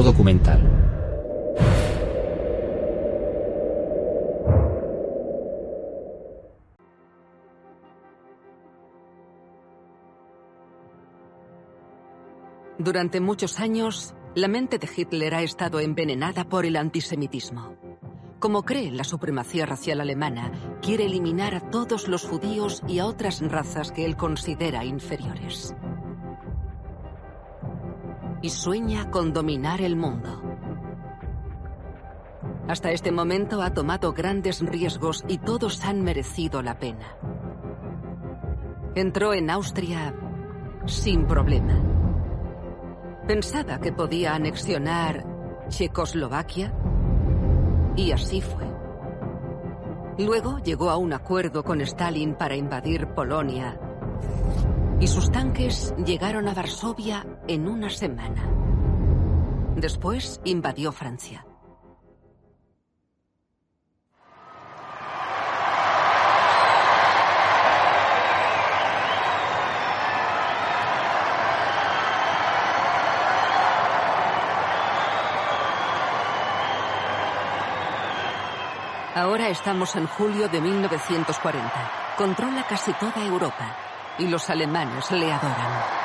Documental. Durante muchos años, la mente de Hitler ha estado envenenada por el antisemitismo. Como cree la supremacía racial alemana, quiere eliminar a todos los judíos y a otras razas que él considera inferiores. Y sueña con dominar el mundo. Hasta este momento ha tomado grandes riesgos y todos han merecido la pena. Entró en Austria sin problema. Pensaba que podía anexionar Checoslovaquia y así fue. Luego llegó a un acuerdo con Stalin para invadir Polonia y sus tanques llegaron a Varsovia en una semana. Después invadió Francia. Ahora estamos en julio de 1940. Controla casi toda Europa y los alemanes le adoran.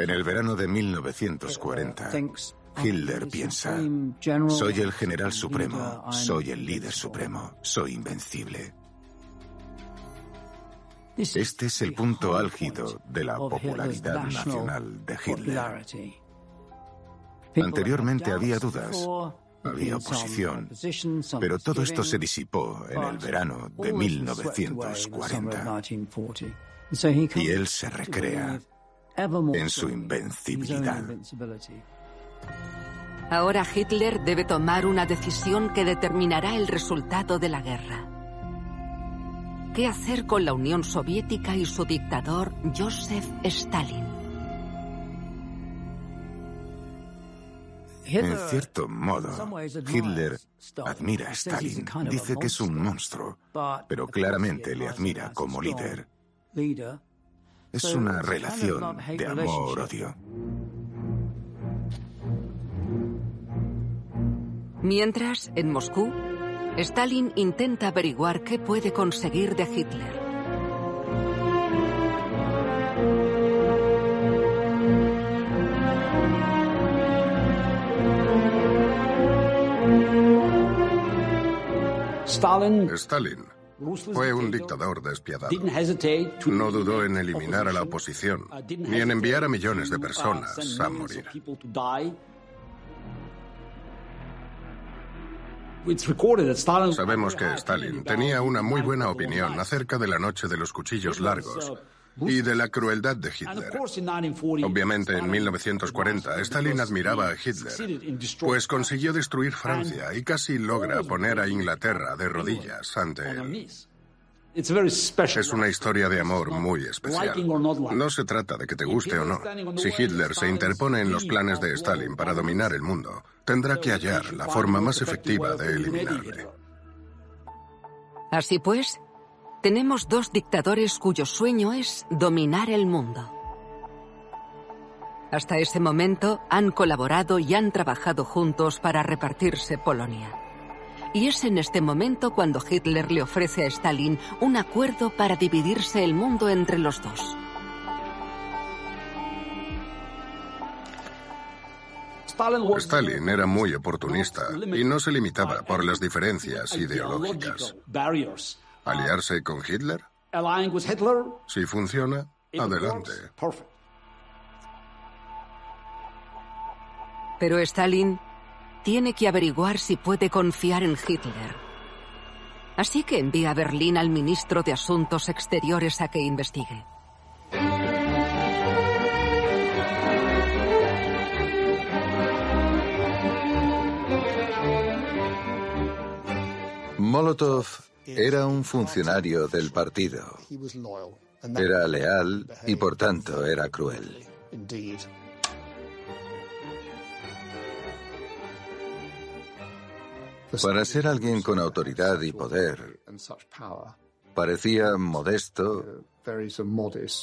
En el verano de 1940, Hitler piensa, soy el general supremo, soy el líder supremo, soy invencible. Este es el punto álgido de la popularidad nacional de Hitler. Anteriormente había dudas, había oposición, pero todo esto se disipó en el verano de 1940. Y él se recrea en su invencibilidad. Ahora Hitler debe tomar una decisión que determinará el resultado de la guerra. ¿Qué hacer con la Unión Soviética y su dictador Joseph Stalin? En cierto modo, Hitler admira a Stalin. Dice que es un monstruo, pero claramente le admira como líder. Es una relación de amor-odio. Mientras, en Moscú, Stalin intenta averiguar qué puede conseguir de Hitler. Stalin fue un dictador despiadado. No dudó en eliminar a la oposición, ni en enviar a millones de personas a morir. Sabemos que Stalin tenía una muy buena opinión acerca de la noche de los cuchillos largos y de la crueldad de Hitler. Obviamente, en 1940, Stalin admiraba a Hitler, pues consiguió destruir Francia y casi logra poner a Inglaterra de rodillas ante él. Es una historia de amor muy especial. No se trata de que te guste o no. Si Hitler se interpone en los planes de Stalin para dominar el mundo, tendrá que hallar la forma más efectiva de eliminarle. Así pues, tenemos dos dictadores cuyo sueño es dominar el mundo. Hasta ese momento han colaborado y han trabajado juntos para repartirse Polonia. Y es en este momento cuando Hitler le ofrece a Stalin un acuerdo para dividirse el mundo entre los dos. Stalin era muy oportunista y no se limitaba por las diferencias ideológicas. ¿Aliarse con Hitler? Si funciona, adelante. Pero Stalin tiene que averiguar si puede confiar en Hitler. Así que envía a Berlín al ministro de Asuntos Exteriores a que investigue. Molotov era un funcionario del partido. Era leal y por tanto era cruel. Para ser alguien con autoridad y poder, parecía modesto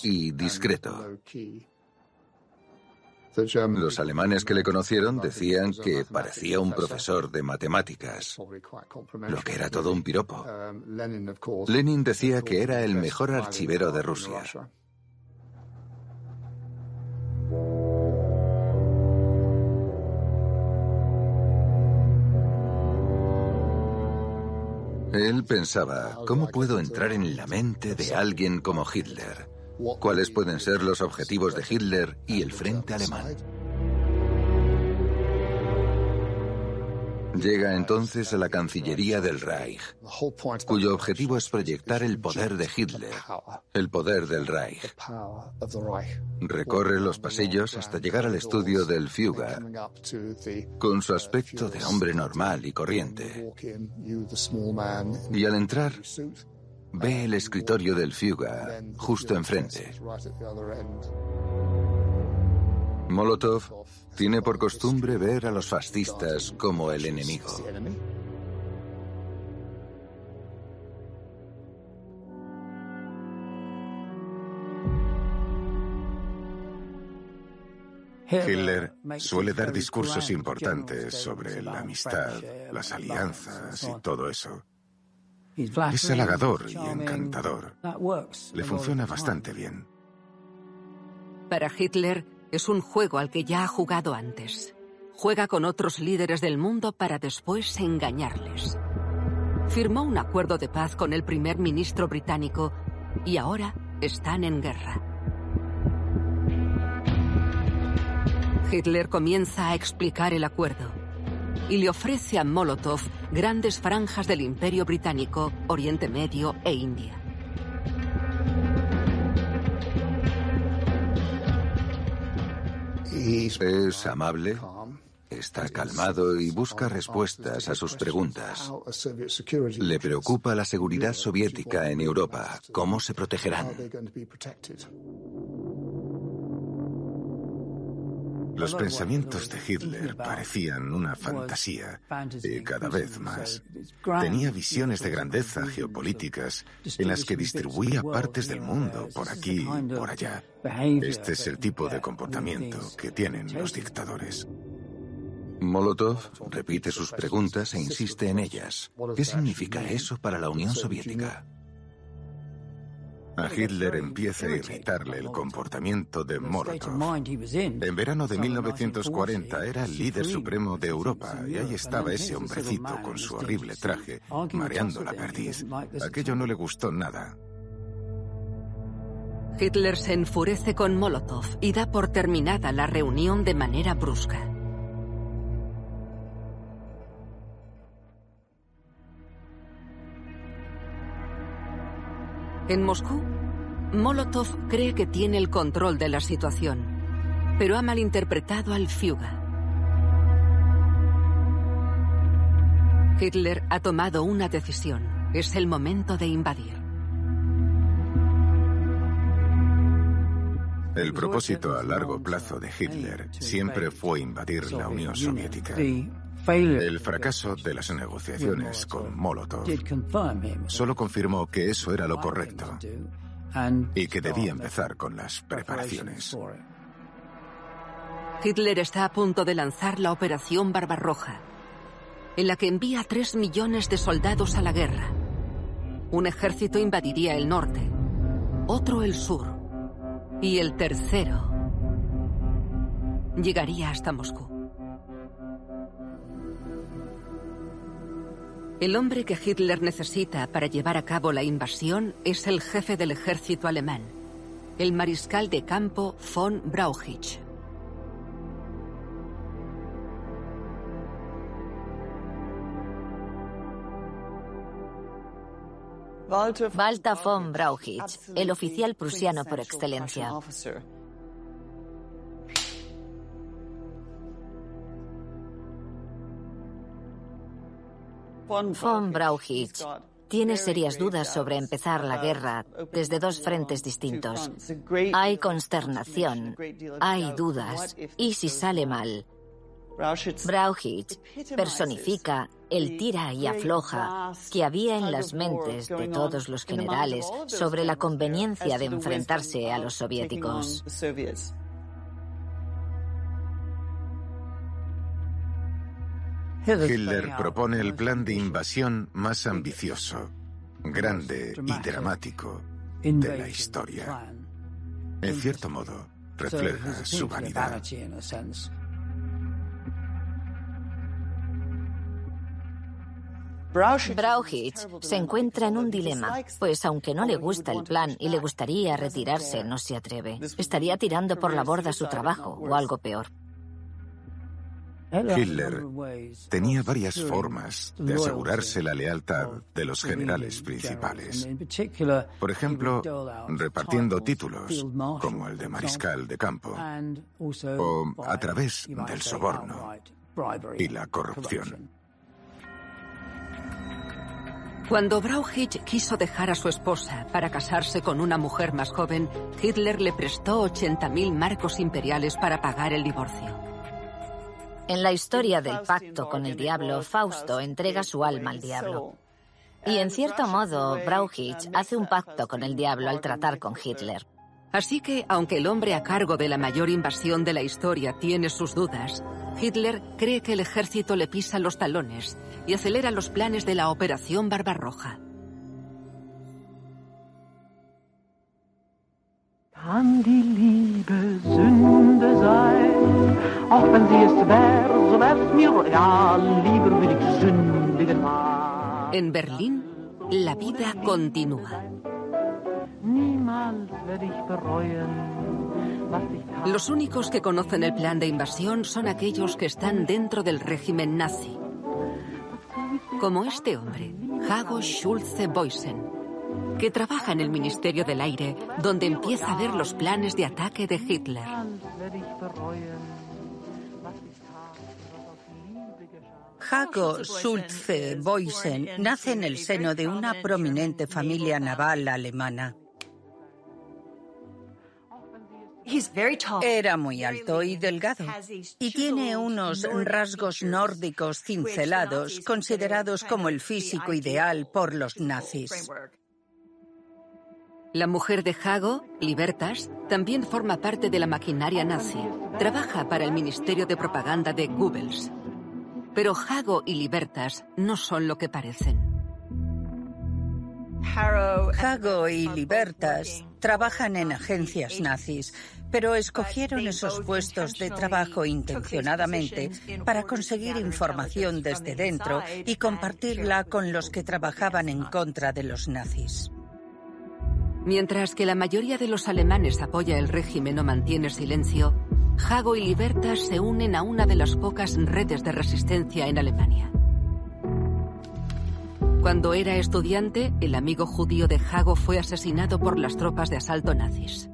y discreto. Los alemanes que le conocieron decían que parecía un profesor de matemáticas, lo que era todo un piropo. Lenin decía que era el mejor archivero de Rusia. Él pensaba, ¿cómo puedo entrar en la mente de alguien como Hitler? ¿Cuáles pueden ser los objetivos de Hitler y el frente alemán? Llega entonces a la Cancillería del Reich, cuyo objetivo es proyectar el poder de Hitler, el poder del Reich. Recorre los pasillos hasta llegar al estudio del Führer, con su aspecto de hombre normal y corriente. Y al entrar, ve el escritorio del Führer justo enfrente. Molotov tiene por costumbre ver a los fascistas como el enemigo. Hitler suele dar discursos importantes sobre la amistad, las alianzas y todo eso. Es halagador y encantador. Le funciona bastante bien. Para Hitler es un juego al que ya ha jugado antes. Juega con otros líderes del mundo para después engañarles. Firmó un acuerdo de paz con el primer ministro británico y ahora están en guerra. Hitler comienza a explicar el acuerdo y le ofrece a Molotov grandes franjas del Imperio Británico, Oriente Medio e India. Es amable, está calmado y busca respuestas a sus preguntas. Le preocupa la seguridad soviética en Europa. ¿Cómo se protegerán? Los pensamientos de Hitler parecían una fantasía y cada vez más. Tenía visiones de grandeza geopolíticas en las que distribuía partes del mundo por aquí y por allá. Este es el tipo de comportamiento que tienen los dictadores. Molotov repite sus preguntas e insiste en ellas. ¿Qué significa eso para la Unión Soviética? A Hitler empieza a irritarle el comportamiento de Molotov. En verano de 1940 era el líder supremo de Europa y ahí estaba ese hombrecito con su horrible traje, mareando la perdiz. Aquello no le gustó nada. Hitler se enfurece con Molotov y da por terminada la reunión de manera brusca. En Moscú, Molotov cree que tiene el control de la situación, pero ha malinterpretado al Fuga. Hitler ha tomado una decisión. Es el momento de invadir. El propósito a largo plazo de Hitler siempre fue invadir la Unión Soviética. El fracaso de las negociaciones con Molotov solo confirmó que eso era lo correcto y que debía empezar con las preparaciones. Hitler está a punto de lanzar la Operación Barbarroja, en la que envía 3 millones de soldados a la guerra. Un ejército invadiría el norte, otro el sur y el tercero llegaría hasta Moscú. El hombre que Hitler necesita para llevar a cabo la invasión es el jefe del ejército alemán, el mariscal de campo von Brauchitsch. Walter von Brauchitsch, el oficial prusiano por excelencia. Von Brauchitsch. Tiene serias dudas sobre empezar la guerra desde dos frentes distintos. Hay consternación, hay dudas, y si sale mal, Brauchitsch personifica el tira y afloja que había en las mentes de todos los generales sobre la conveniencia de enfrentarse a los soviéticos. Hitler propone el plan de invasión más ambicioso, grande y dramático de la historia. En cierto modo, refleja su vanidad. Brauchitsch se encuentra en un dilema, pues aunque no le gusta el plan y le gustaría retirarse, no se atreve. Estaría tirando por la borda su trabajo o algo peor. Hitler tenía varias formas de asegurarse la lealtad de los generales principales. Por ejemplo, repartiendo títulos, como el de mariscal de campo, o a través del soborno y la corrupción. Cuando Brauchitsch quiso dejar a su esposa para casarse con una mujer más joven, Hitler le prestó 80.000 marcos imperiales para pagar el divorcio. En la historia del pacto con el diablo, Fausto entrega su alma al diablo. Y en cierto modo, Brauchitsch hace un pacto con el diablo al tratar con Hitler. Así que, aunque el hombre a cargo de la mayor invasión de la historia tiene sus dudas, Hitler cree que el ejército le pisa los talones y acelera los planes de la Operación Barbarroja. En Berlín, la vida continúa. Los únicos que conocen el plan de invasión son aquellos que están dentro del régimen nazi. Como este hombre, Hago Schulze Boysen, que trabaja en el Ministerio del Aire, donde empieza a ver los planes de ataque de Hitler. Hago Schulze Boysen nace en el seno de una prominente familia naval alemana. Era muy alto y delgado y tiene unos rasgos nórdicos cincelados considerados como el físico ideal por los nazis. La mujer de Hago, Libertas, también forma parte de la maquinaria nazi. Trabaja para el Ministerio de Propaganda de Goebbels. Pero Hago y Libertas no son lo que parecen. Hago y Libertas trabajan en agencias nazis, pero escogieron esos puestos de trabajo intencionadamente para conseguir información desde dentro y compartirla con los que trabajaban en contra de los nazis. Mientras que la mayoría de los alemanes apoya el régimen o mantiene silencio, Hago y Libertas se unen a una de las pocas redes de resistencia en Alemania. Cuando era estudiante, el amigo judío de Hago fue asesinado por las tropas de asalto nazis.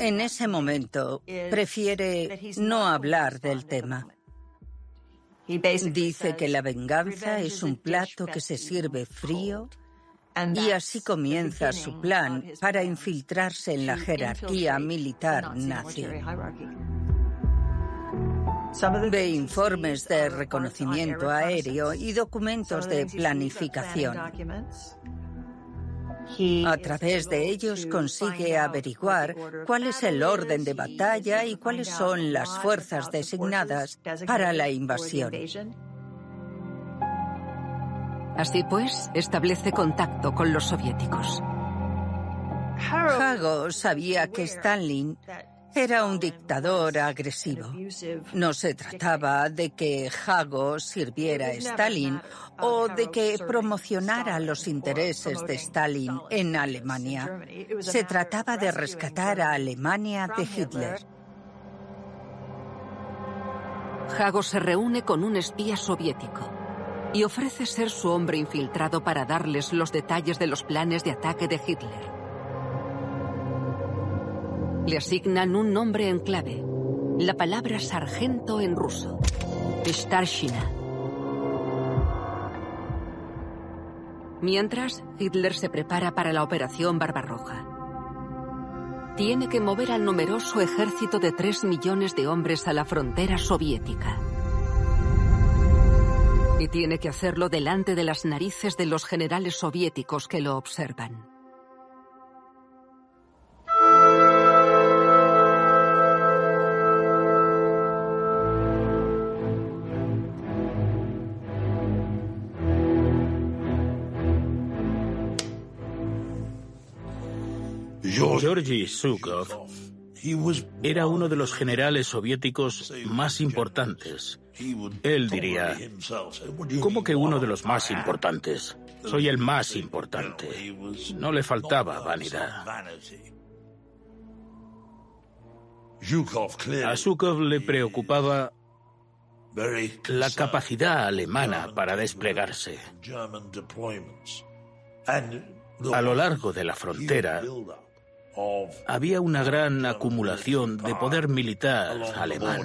En ese momento, prefiere no hablar del tema. Dice que la venganza es un plato que se sirve frío Y así comienza su plan para infiltrarse en la jerarquía militar nazi. Ve informes de reconocimiento aéreo y documentos de planificación. A través de ellos consigue averiguar cuál es el orden de batalla y cuáles son las fuerzas designadas para la invasión. Así pues, establece contacto con los soviéticos. Hago sabía que Stalin era un dictador agresivo. No se trataba de que Hago sirviera a Stalin o de que promocionara los intereses de Stalin en Alemania. Se trataba de rescatar a Alemania de Hitler. Hago se reúne con un espía soviético y ofrece ser su hombre infiltrado para darles los detalles de los planes de ataque de Hitler. Le asignan un nombre en clave, la palabra sargento en ruso, Starshina. Mientras, Hitler se prepara para la Operación Barbarroja. Tiene que mover al numeroso ejército de tres millones de hombres a la frontera soviética. Y tiene que hacerlo delante de las narices de los generales soviéticos que lo observan. Georgy Zhukov era uno de los generales soviéticos más importantes. Él diría, ¿cómo que uno de los más importantes? Soy el más importante. No le faltaba vanidad. A Zhukov le preocupaba la capacidad alemana para desplegarse. A lo largo de la frontera había una gran acumulación de poder militar alemán.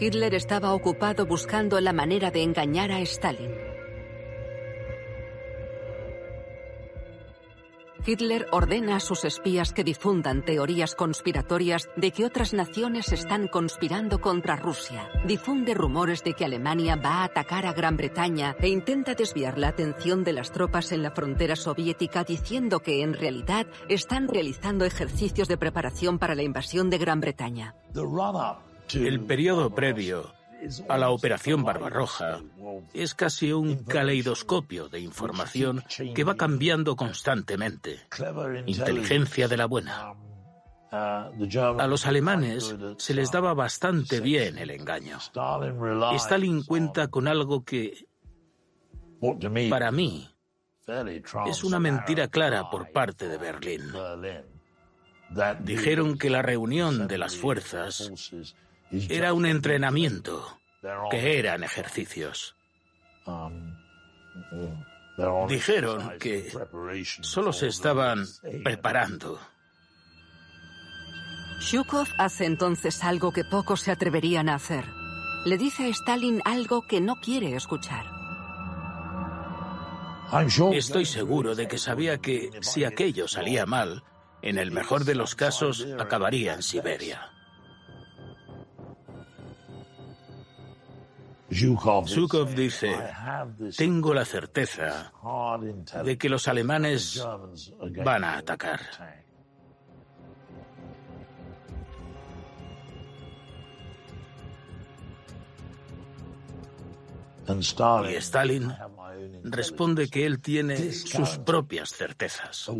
Hitler estaba ocupado buscando la manera de engañar a Stalin. Hitler ordena a sus espías que difundan teorías conspiratorias de que otras naciones están conspirando contra Rusia. Difunde rumores de que Alemania va a atacar a Gran Bretaña e intenta desviar la atención de las tropas en la frontera soviética diciendo que en realidad están realizando ejercicios de preparación para la invasión de Gran Bretaña. El periodo previo a la Operación Barbarroja es casi un caleidoscopio de información que va cambiando constantemente. Inteligencia de la buena. A los alemanes se les daba bastante bien el engaño. Stalin cuenta con algo que, para mí, es una mentira clara por parte de Berlín. Dijeron que la reunión de las fuerzas era un entrenamiento, que eran ejercicios. Dijeron que solo se estaban preparando. Shukov hace entonces algo que pocos se atreverían a hacer. Le dice a Stalin algo que no quiere escuchar. Estoy seguro de que sabía que si aquello salía mal, en el mejor de los casos acabaría en Siberia. Zhukov dice, tengo la certeza de que los alemanes van a atacar. Y Stalin responde que él tiene sus propias certezas.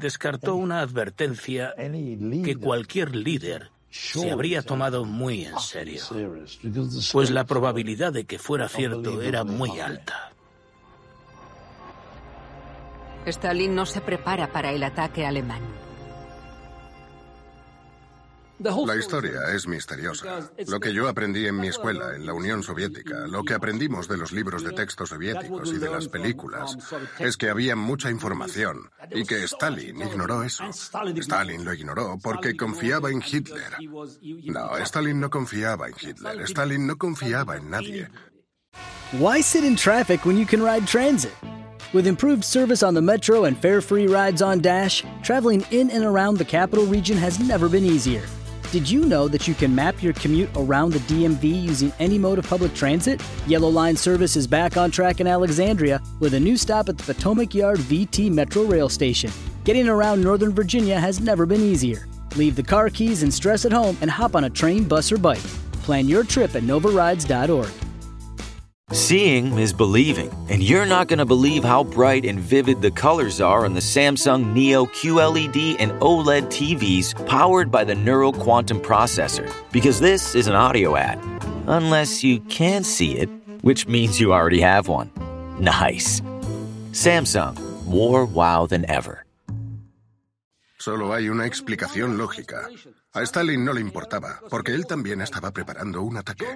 Descartó una advertencia que cualquier líder se habría tomado muy en serio, pues la probabilidad de que fuera cierto era muy alta. Stalin no se prepara para el ataque alemán. La historia es misteriosa. Lo que yo aprendí en mi escuela, en la Unión Soviética, lo que aprendimos de los libros de texto soviéticos y de las películas, es que había mucha información y que Stalin ignoró eso. Stalin lo ignoró porque confiaba en Hitler. No, Stalin no confiaba en Hitler. Stalin no confiaba en nadie. Why sit in traffic when you can ride transit? With improved service on the Metro and fare free rides on Dash, traveling in and around the capital region has never been easier. Did you know that you can map your commute around the DMV using any mode of public transit? Yellow Line service is back on track in Alexandria with a new stop at the Potomac Yard VT Metro Rail Station. Getting around Northern Virginia has never been easier. Leave the car keys and stress at home and hop on a train, bus, or bike. Plan your trip at novarides.org. Seeing is believing, and you're not going to believe how bright and vivid the colors are on the Samsung Neo QLED and OLED TVs powered by the Neural Quantum Processor, because this is an audio ad. Unless you can see it, which means you already have one. Nice. Samsung, more wow than ever. Solo hay una explicación lógica. A Stalin no le importaba, porque él también estaba preparando un ataque.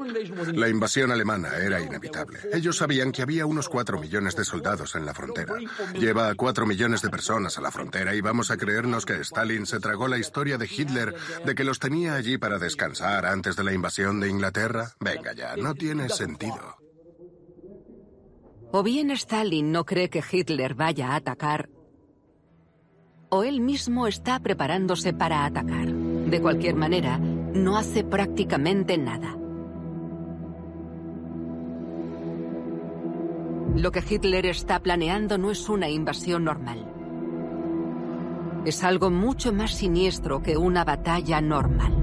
La invasión alemana era inevitable. Ellos sabían que había unos cuatro millones de soldados en la frontera. Lleva a cuatro millones de personas a la frontera y vamos a creernos que Stalin se tragó la historia de Hitler de que los tenía allí para descansar antes de la invasión de Inglaterra. Venga ya, no tiene sentido. O bien Stalin no cree que Hitler vaya a atacar, o él mismo está preparándose para atacar. De cualquier manera, no hace prácticamente nada. Lo que Hitler está planeando no es una invasión normal. Es algo mucho más siniestro que una batalla normal.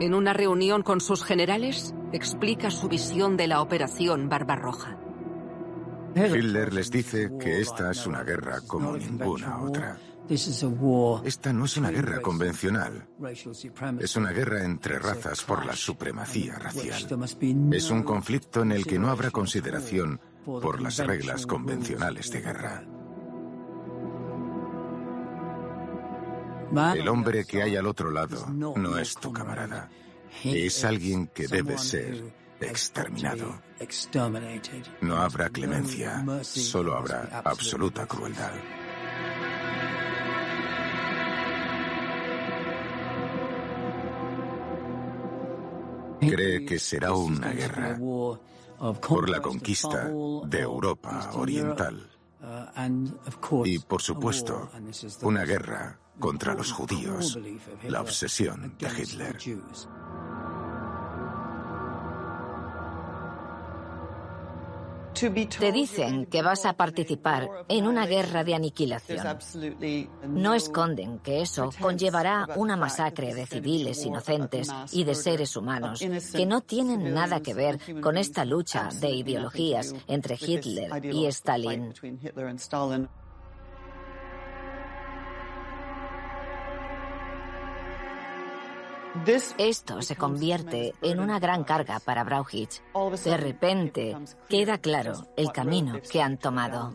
En una reunión con sus generales, explica su visión de la operación Barbarroja. Hitler les dice que esta es una guerra como ninguna otra. Esta no es una guerra convencional. Es una guerra entre razas por la supremacía racial. Es un conflicto en el que no habrá consideración por las reglas convencionales de guerra. El hombre que hay al otro lado no es tu camarada. Es alguien que debe ser exterminado. No habrá clemencia, solo habrá absoluta crueldad. Cree que será una guerra por la conquista de Europa Oriental. Y, por supuesto, una guerra contra los judíos, la obsesión de Hitler. Te dicen que vas a participar en una guerra de aniquilación. No esconden que eso conllevará una masacre de civiles inocentes y de seres humanos que no tienen nada que ver con esta lucha de ideologías entre Hitler y Stalin. Esto se convierte en una gran carga para Brauchitsch. De repente queda claro el camino que han tomado.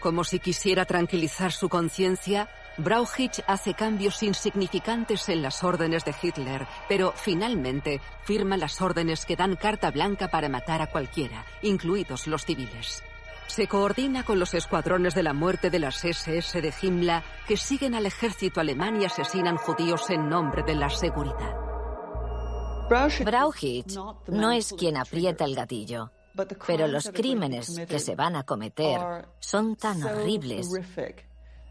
Como si quisiera tranquilizar su conciencia, Brauchitsch hace cambios insignificantes en las órdenes de Hitler, pero finalmente firma las órdenes que dan carta blanca para matar a cualquiera, incluidos los civiles. Se coordina con los escuadrones de la muerte de las SS de Himmler que siguen al ejército alemán y asesinan judíos en nombre de la seguridad. Brauchitsch no es quien aprieta el gatillo, pero los crímenes que se van a cometer son tan horribles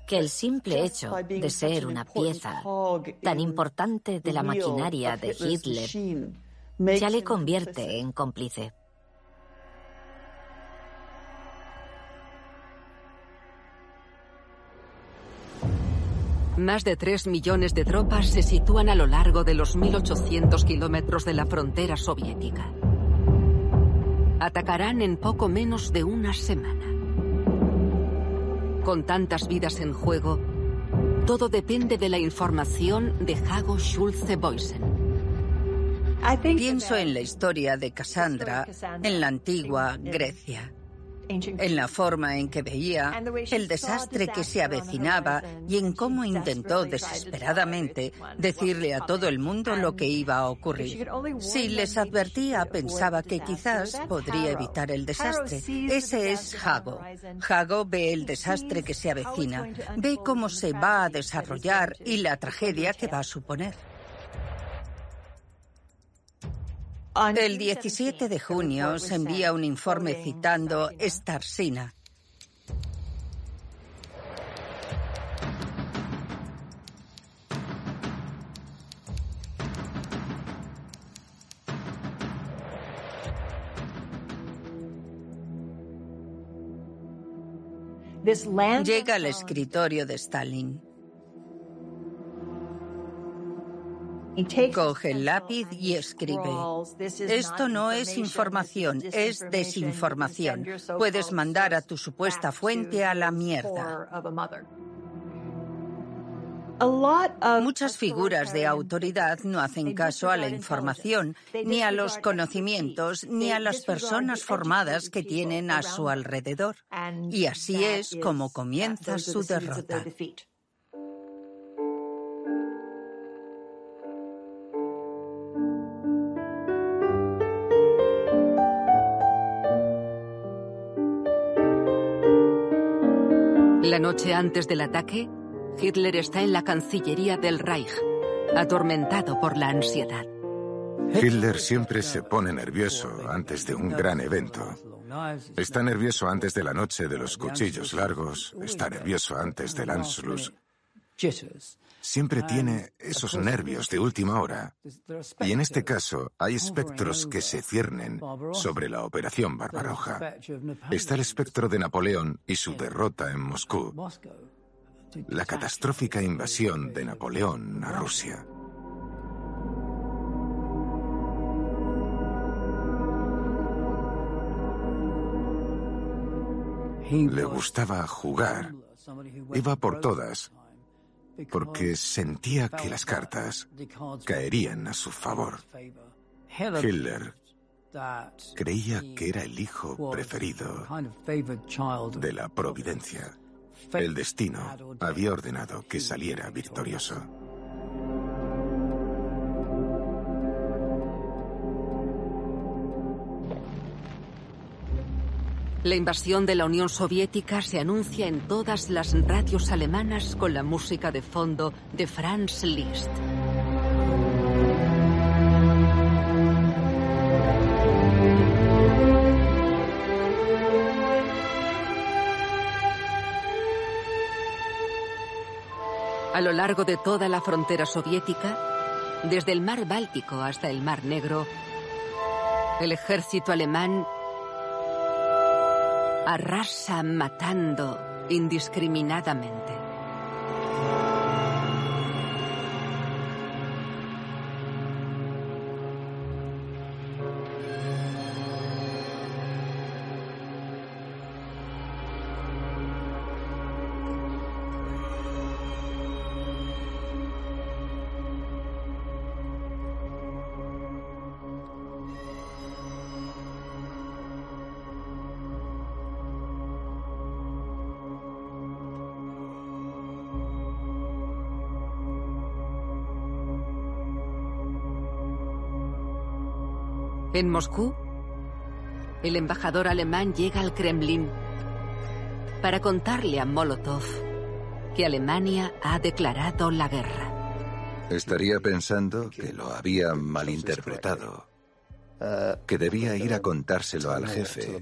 que el simple hecho de ser una pieza tan importante de la maquinaria de Hitler ya le convierte en cómplice. Más de 3 millones de tropas se sitúan a lo largo de los 1.800 kilómetros de la frontera soviética. Atacarán en poco menos de una semana. Con tantas vidas en juego, todo depende de la información de Hago Schulze Boysen. Pienso en la historia de Cassandra en la antigua Grecia en la forma en que veía el desastre que se avecinaba y en cómo intentó desesperadamente decirle a todo el mundo lo que iba a ocurrir. Si les advertía, pensaba que quizás podría evitar el desastre. Ese es Hago. Hago ve el desastre que se avecina, ve cómo se va a desarrollar y la tragedia que va a suponer. El 17 de junio se envía un informe citando Starsina. Llega al escritorio de Stalin. Coge el lápiz y escribe. Esto no es información, es desinformación. Puedes mandar a tu supuesta fuente a la mierda. Muchas figuras de autoridad no hacen caso a la información, ni a los conocimientos, ni a las personas formadas que tienen a su alrededor. Y así es como comienza su derrota. La noche antes del ataque, Hitler está en la Cancillería del Reich, atormentado por la ansiedad. Hitler siempre se pone nervioso antes de un gran evento. Está nervioso antes de la noche de los cuchillos largos, está nervioso antes del Anschluss. Siempre tiene esos nervios de última hora. Y en este caso hay espectros que se ciernen sobre la Operación Barbaroja. Está el espectro de Napoleón y su derrota en Moscú la catastrófica invasión de Napoleón a Rusia. Le gustaba jugar. Iba por todas, porque sentía que las cartas caerían a su favor. Hitler creía que era el hijo preferido de la providencia. El destino había ordenado que saliera victorioso. La invasión de la Unión Soviética se anuncia en todas las radios alemanas con la música de fondo de Franz Liszt. A lo largo de toda la frontera soviética, desde el mar Báltico hasta el mar Negro, el ejército alemán arrasa matando indiscriminadamente. En Moscú, el embajador alemán llega al Kremlin para contarle a Molotov que Alemania ha declarado la guerra. Estaría pensando que lo había malinterpretado, que debía ir a contárselo al jefe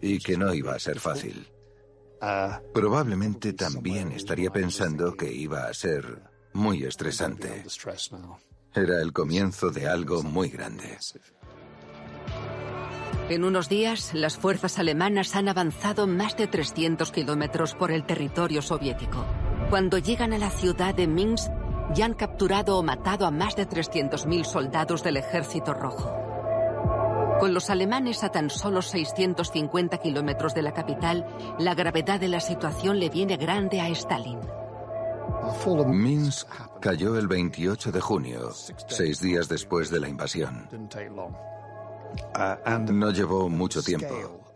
y que no iba a ser fácil. Probablemente también estaría pensando que iba a ser muy estresante. Era el comienzo de algo muy grande. En unos días, las fuerzas alemanas han avanzado más de 300 kilómetros por el territorio soviético. Cuando llegan a la ciudad de Minsk, ya han capturado o matado a más de 300.000 soldados del Ejército Rojo. Con los alemanes a tan solo 650 kilómetros de la capital, la gravedad de la situación le viene grande a Stalin. Minsk cayó el 28 de junio, seis días después de la invasión. No llevó mucho tiempo.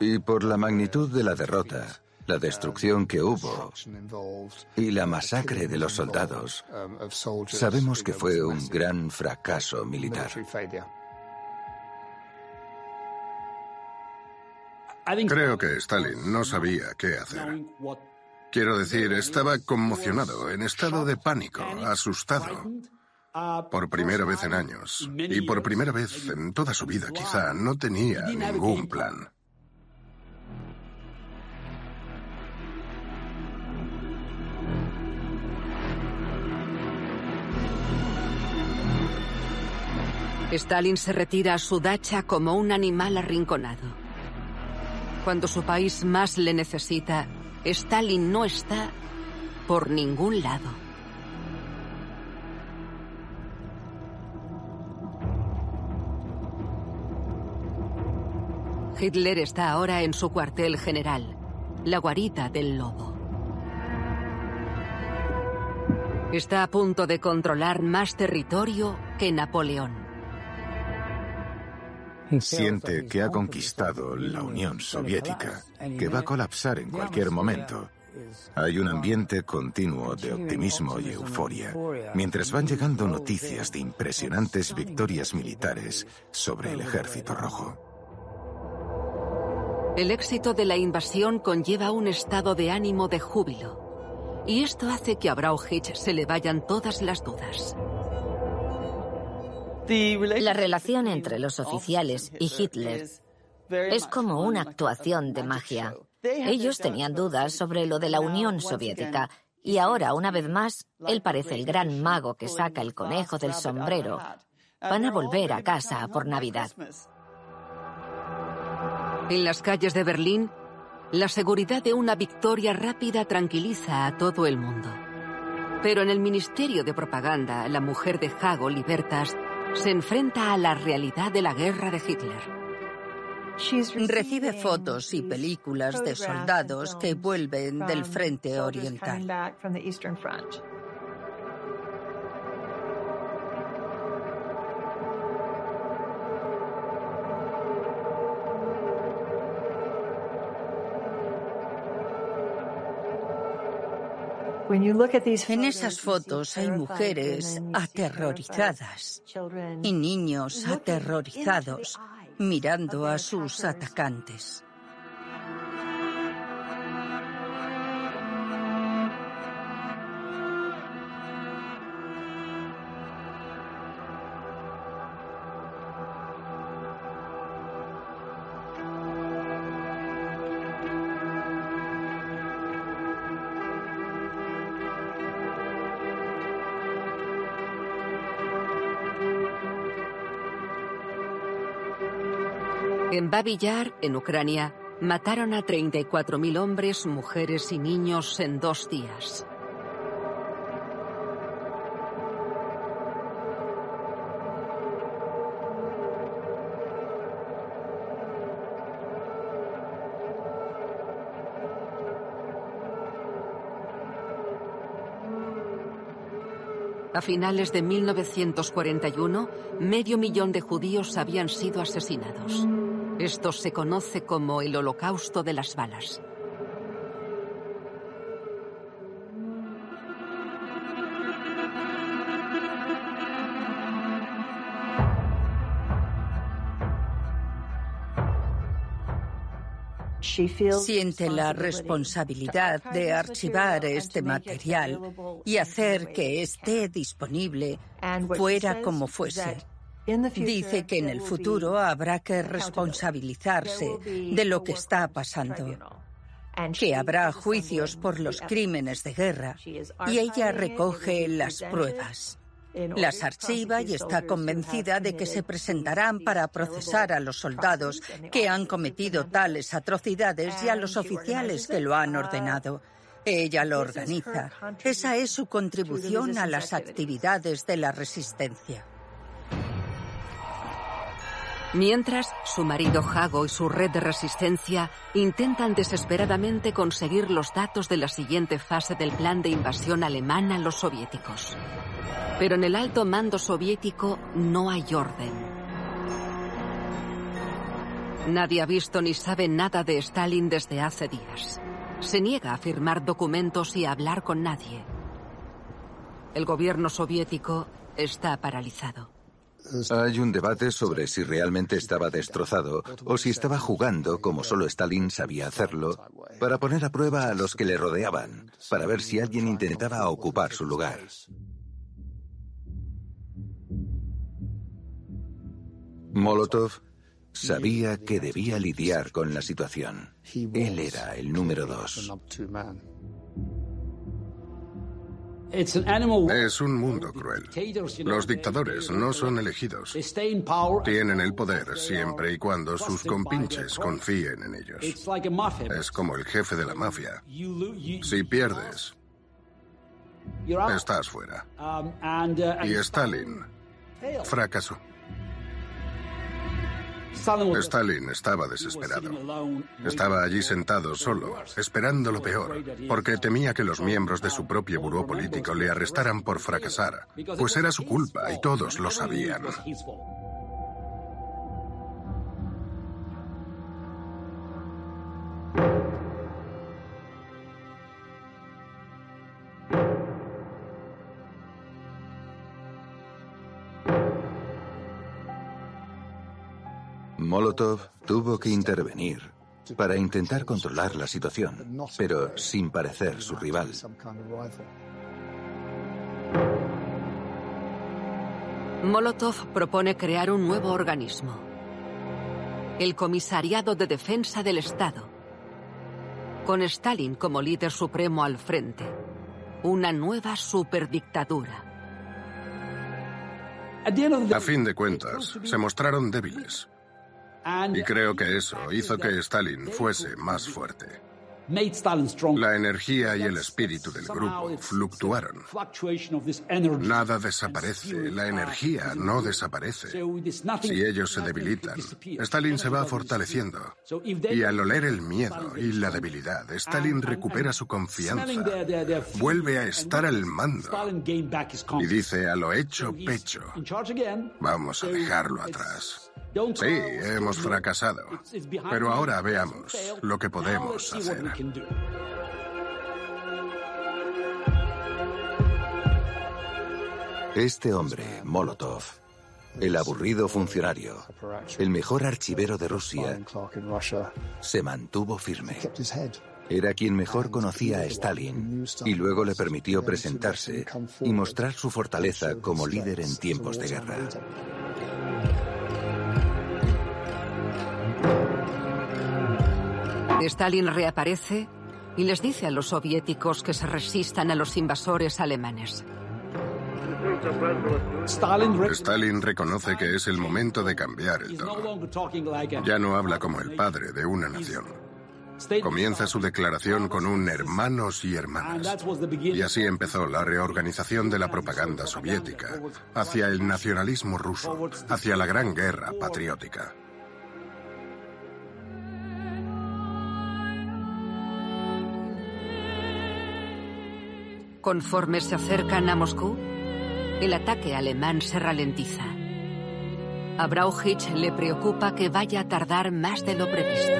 Y por la magnitud de la derrota, la destrucción que hubo y la masacre de los soldados, sabemos que fue un gran fracaso militar. Creo que Stalin no sabía qué hacer. Quiero decir, estaba conmocionado, en estado de pánico, asustado. Por primera vez en años, y por primera vez en toda su vida quizá, no tenía ningún plan. Stalin se retira a su dacha como un animal arrinconado. Cuando su país más le necesita, Stalin no está por ningún lado. Hitler está ahora en su cuartel general, la guarita del lobo. Está a punto de controlar más territorio que Napoleón. Siente que ha conquistado la Unión Soviética, que va a colapsar en cualquier momento. Hay un ambiente continuo de optimismo y euforia, mientras van llegando noticias de impresionantes victorias militares sobre el ejército rojo. El éxito de la invasión conlleva un estado de ánimo de júbilo, y esto hace que a Brauchitsch se le vayan todas las dudas. La relación entre los oficiales y Hitler es como una actuación de magia. Ellos tenían dudas sobre lo de la Unión Soviética y ahora, una vez más, él parece el gran mago que saca el conejo del sombrero. Van a volver a casa por Navidad. En las calles de Berlín, la seguridad de una victoria rápida tranquiliza a todo el mundo. Pero en el Ministerio de Propaganda, la mujer de Hago, Libertas, se enfrenta a la realidad de la guerra de Hitler. Recibe fotos y películas de soldados que vuelven del frente oriental. En esas fotos hay mujeres aterrorizadas y niños aterrorizados mirando a sus atacantes. Babillar, en Ucrania, mataron a 34.000 hombres, mujeres y niños en dos días. A finales de 1941, medio millón de judíos habían sido asesinados. Esto se conoce como el holocausto de las balas. Siente la responsabilidad de archivar este material y hacer que esté disponible fuera como fuese. Dice que en el futuro habrá que responsabilizarse de lo que está pasando, que habrá juicios por los crímenes de guerra y ella recoge las pruebas. Las archiva y está convencida de que se presentarán para procesar a los soldados que han cometido tales atrocidades y a los oficiales que lo han ordenado. Ella lo organiza. Esa es su contribución a las actividades de la resistencia. Mientras, su marido Hago y su red de resistencia intentan desesperadamente conseguir los datos de la siguiente fase del plan de invasión alemán a los soviéticos. Pero en el alto mando soviético no hay orden. Nadie ha visto ni sabe nada de Stalin desde hace días. Se niega a firmar documentos y a hablar con nadie. El gobierno soviético está paralizado. Hay un debate sobre si realmente estaba destrozado o si estaba jugando, como solo Stalin sabía hacerlo, para poner a prueba a los que le rodeaban, para ver si alguien intentaba ocupar su lugar. Molotov sabía que debía lidiar con la situación. Él era el número dos. Es un mundo cruel. Los dictadores no son elegidos. Tienen el poder siempre y cuando sus compinches confíen en ellos. Es como el jefe de la mafia. Si pierdes, estás fuera. Y Stalin fracasó. Stalin estaba desesperado. Estaba allí sentado solo, esperando lo peor, porque temía que los miembros de su propio buró político le arrestaran por fracasar, pues era su culpa y todos lo sabían. Molotov tuvo que intervenir para intentar controlar la situación, pero sin parecer su rival. Molotov propone crear un nuevo organismo, el Comisariado de Defensa del Estado, con Stalin como líder supremo al frente, una nueva superdictadura. A fin de cuentas, se mostraron débiles. Y creo que eso hizo que Stalin fuese más fuerte. La energía y el espíritu del grupo fluctuaron. Nada desaparece, la energía no desaparece. Si ellos se debilitan, Stalin se va fortaleciendo. Y al oler el miedo y la debilidad, Stalin recupera su confianza, vuelve a estar al mando y dice a lo hecho pecho, vamos a dejarlo atrás. Sí, hemos fracasado. Pero ahora veamos lo que podemos hacer. Este hombre, Molotov, el aburrido funcionario, el mejor archivero de Rusia, se mantuvo firme. Era quien mejor conocía a Stalin y luego le permitió presentarse y mostrar su fortaleza como líder en tiempos de guerra. Stalin reaparece y les dice a los soviéticos que se resistan a los invasores alemanes. Stalin reconoce que es el momento de cambiar el tono. Ya no habla como el padre de una nación. Comienza su declaración con un hermanos y hermanas. Y así empezó la reorganización de la propaganda soviética hacia el nacionalismo ruso, hacia la gran guerra patriótica. Conforme se acercan a Moscú, el ataque alemán se ralentiza. A Brauchitsch le preocupa que vaya a tardar más de lo previsto.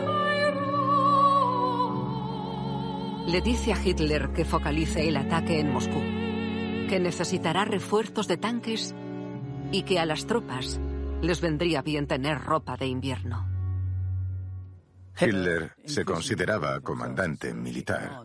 Le dice a Hitler que focalice el ataque en Moscú, que necesitará refuerzos de tanques y que a las tropas les vendría bien tener ropa de invierno. Hitler se consideraba comandante militar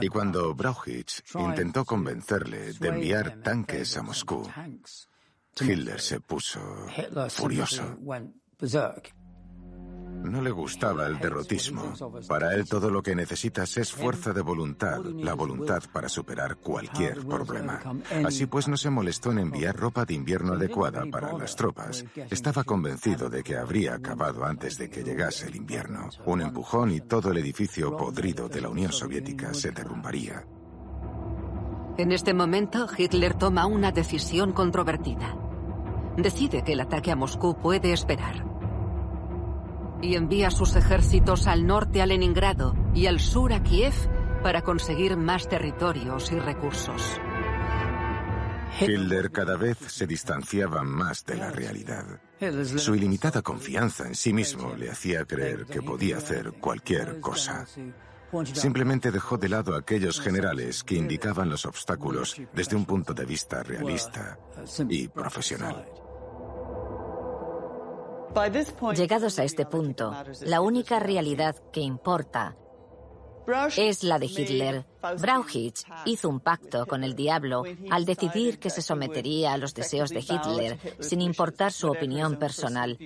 Y cuando Brauchitsch intentó convencerle de enviar tanques a Moscú, Hitler se puso furioso. No le gustaba el derrotismo. Para él todo lo que necesitas es fuerza de voluntad, la voluntad para superar cualquier problema. Así pues no se molestó en enviar ropa de invierno adecuada para las tropas. Estaba convencido de que habría acabado antes de que llegase el invierno. Un empujón y todo el edificio podrido de la Unión Soviética se derrumbaría. En este momento, Hitler toma una decisión controvertida. Decide que el ataque a Moscú puede esperar y envía sus ejércitos al norte a Leningrado y al sur a Kiev para conseguir más territorios y recursos. Hitler cada vez se distanciaba más de la realidad. Su ilimitada confianza en sí mismo le hacía creer que podía hacer cualquier cosa. Simplemente dejó de lado aquellos generales que indicaban los obstáculos desde un punto de vista realista y profesional. Llegados a este punto, la única realidad que importa es la de Hitler. Brauchitsch hizo un pacto con el diablo al decidir que se sometería a los deseos de Hitler sin importar su opinión personal.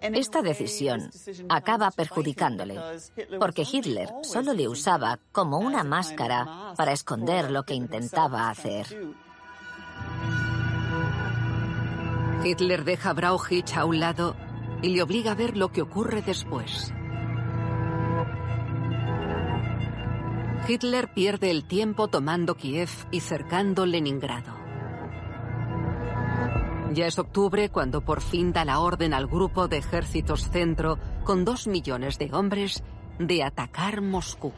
Esta decisión acaba perjudicándole, porque Hitler solo le usaba como una máscara para esconder lo que intentaba hacer. Hitler deja a Brauchitsch a un lado y le obliga a ver lo que ocurre después. Hitler pierde el tiempo tomando Kiev y cercando Leningrado. Ya es octubre cuando por fin da la orden al grupo de ejércitos centro con dos millones de hombres de atacar Moscú.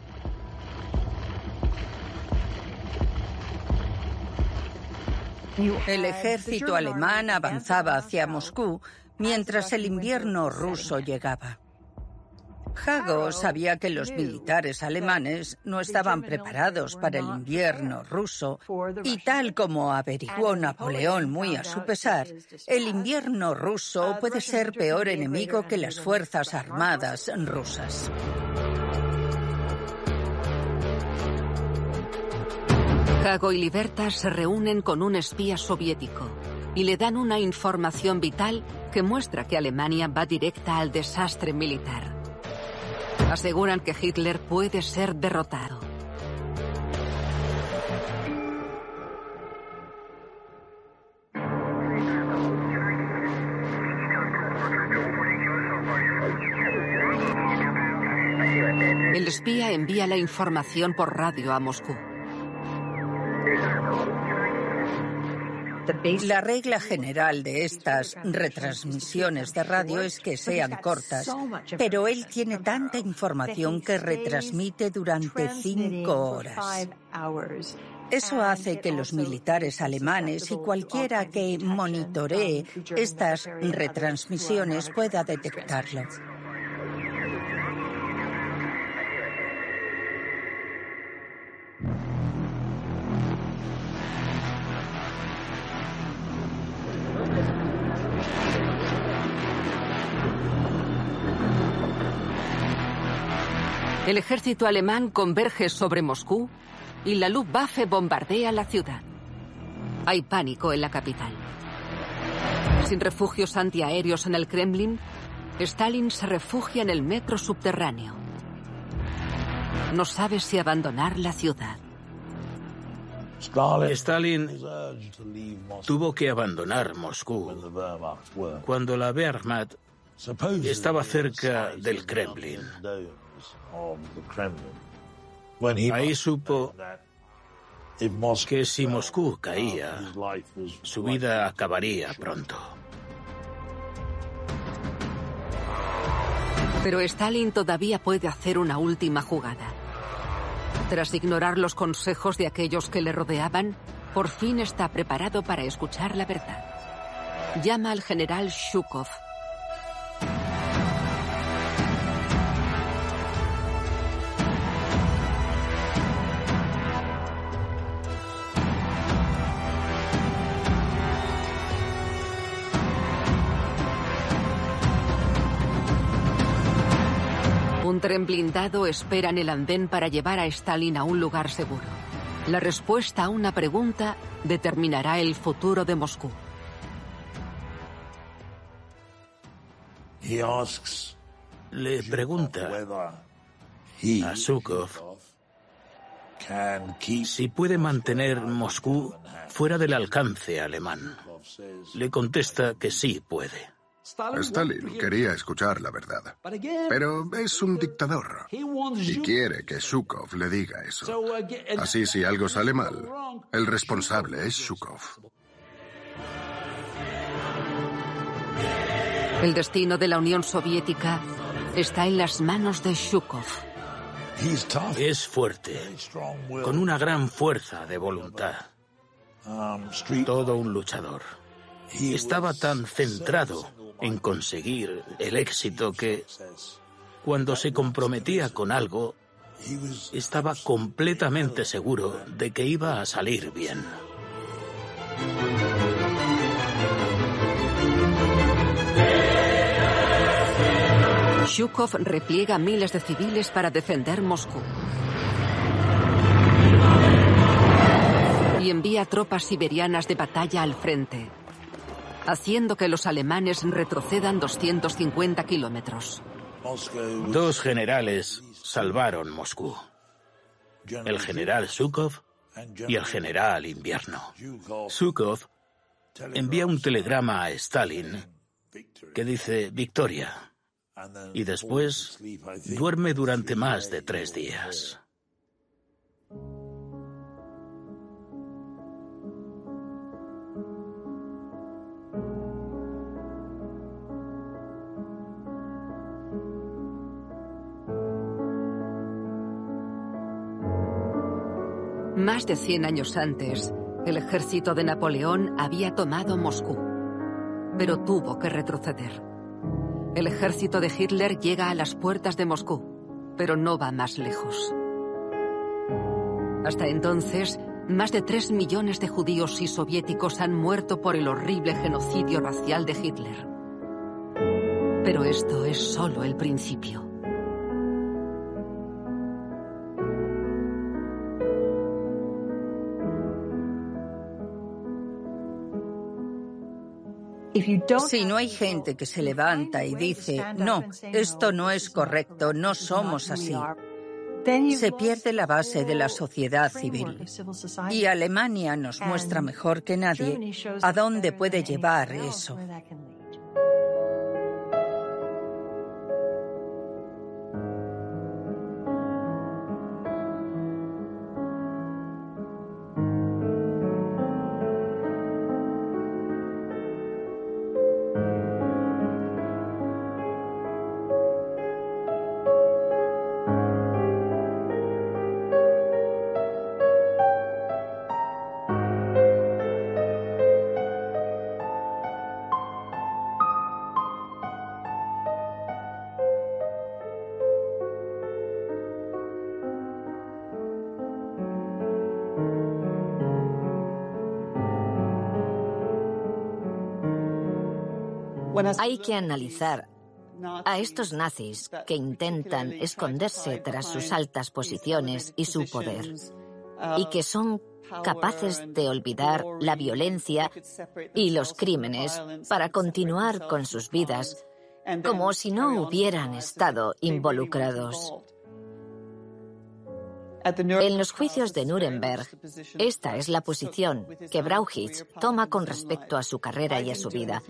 El ejército alemán avanzaba hacia Moscú mientras el invierno ruso llegaba. Hago sabía que los militares alemanes no estaban preparados para el invierno ruso y tal como averiguó Napoleón muy a su pesar, el invierno ruso puede ser peor enemigo que las fuerzas armadas rusas. Hago y Libertas se reúnen con un espía soviético y le dan una información vital que muestra que Alemania va directa al desastre militar. Aseguran que Hitler puede ser derrotado. El espía envía la información por radio a Moscú. La regla general de estas retransmisiones de radio es que sean cortas, pero él tiene tanta información que retransmite durante cinco horas. Eso hace que los militares alemanes y cualquiera que monitoree estas retransmisiones pueda detectarlo. El ejército alemán converge sobre Moscú y la Luftwaffe bombardea la ciudad. Hay pánico en la capital. Sin refugios antiaéreos en el Kremlin, Stalin se refugia en el metro subterráneo. No sabe si abandonar la ciudad. Stalin tuvo que abandonar Moscú cuando la Wehrmacht estaba cerca del Kremlin. Ahí supo que si Moscú caía, su vida acabaría pronto. Pero Stalin todavía puede hacer una última jugada. Tras ignorar los consejos de aquellos que le rodeaban, por fin está preparado para escuchar la verdad. Llama al general Shukov, tren blindado espera en el andén para llevar a Stalin a un lugar seguro. La respuesta a una pregunta determinará el futuro de Moscú. Le pregunta a Zhukov si puede mantener Moscú fuera del alcance alemán. Le contesta que sí puede. Stalin quería escuchar la verdad, pero es un dictador y quiere que Shukov le diga eso. Así si algo sale mal, el responsable es Shukov. El destino de la Unión Soviética está en las manos de Shukov. Es fuerte, con una gran fuerza de voluntad. Todo un luchador. Estaba tan centrado en conseguir el éxito que cuando se comprometía con algo, estaba completamente seguro de que iba a salir bien. Shukov repliega miles de civiles para defender Moscú. Y envía tropas siberianas de batalla al frente, haciendo que los alemanes retrocedan 250 kilómetros. Dos generales salvaron Moscú. El general Zhukov y el general Invierno. Zhukov envía un telegrama a Stalin que dice victoria y después duerme durante más de tres días. Más de 100 años antes, el ejército de Napoleón había tomado Moscú, pero tuvo que retroceder. El ejército de Hitler llega a las puertas de Moscú, pero no va más lejos. Hasta entonces, más de 3 millones de judíos y soviéticos han muerto por el horrible genocidio racial de Hitler. Pero esto es solo el principio. Si no hay gente que se levanta y dice, no, esto no es correcto, no somos así, se pierde la base de la sociedad civil. Y Alemania nos muestra mejor que nadie a dónde puede llevar eso. Hay que analizar a estos nazis que intentan esconderse tras sus altas posiciones y su poder y que son capaces de olvidar la violencia y los crímenes para continuar con sus vidas como si no hubieran estado involucrados. En los juicios de Nuremberg, esta es la posición que Brauchitsch toma con respecto a su carrera y a su vida.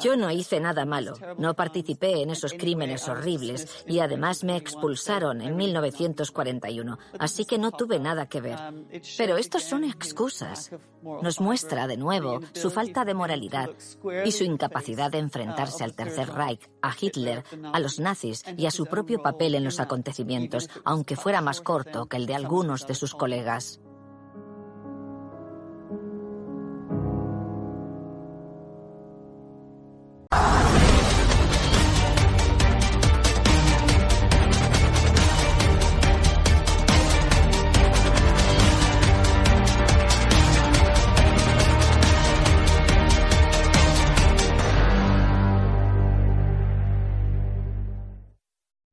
Yo no hice nada malo, no participé en esos crímenes horribles y además me expulsaron en 1941, así que no tuve nada que ver. Pero estos son excusas. Nos muestra de nuevo su falta de moralidad y su incapacidad de enfrentarse al Tercer Reich, a Hitler, a los nazis y a su propio papel en los acontecimientos, aunque fuera más corto que el de algunos de sus colegas.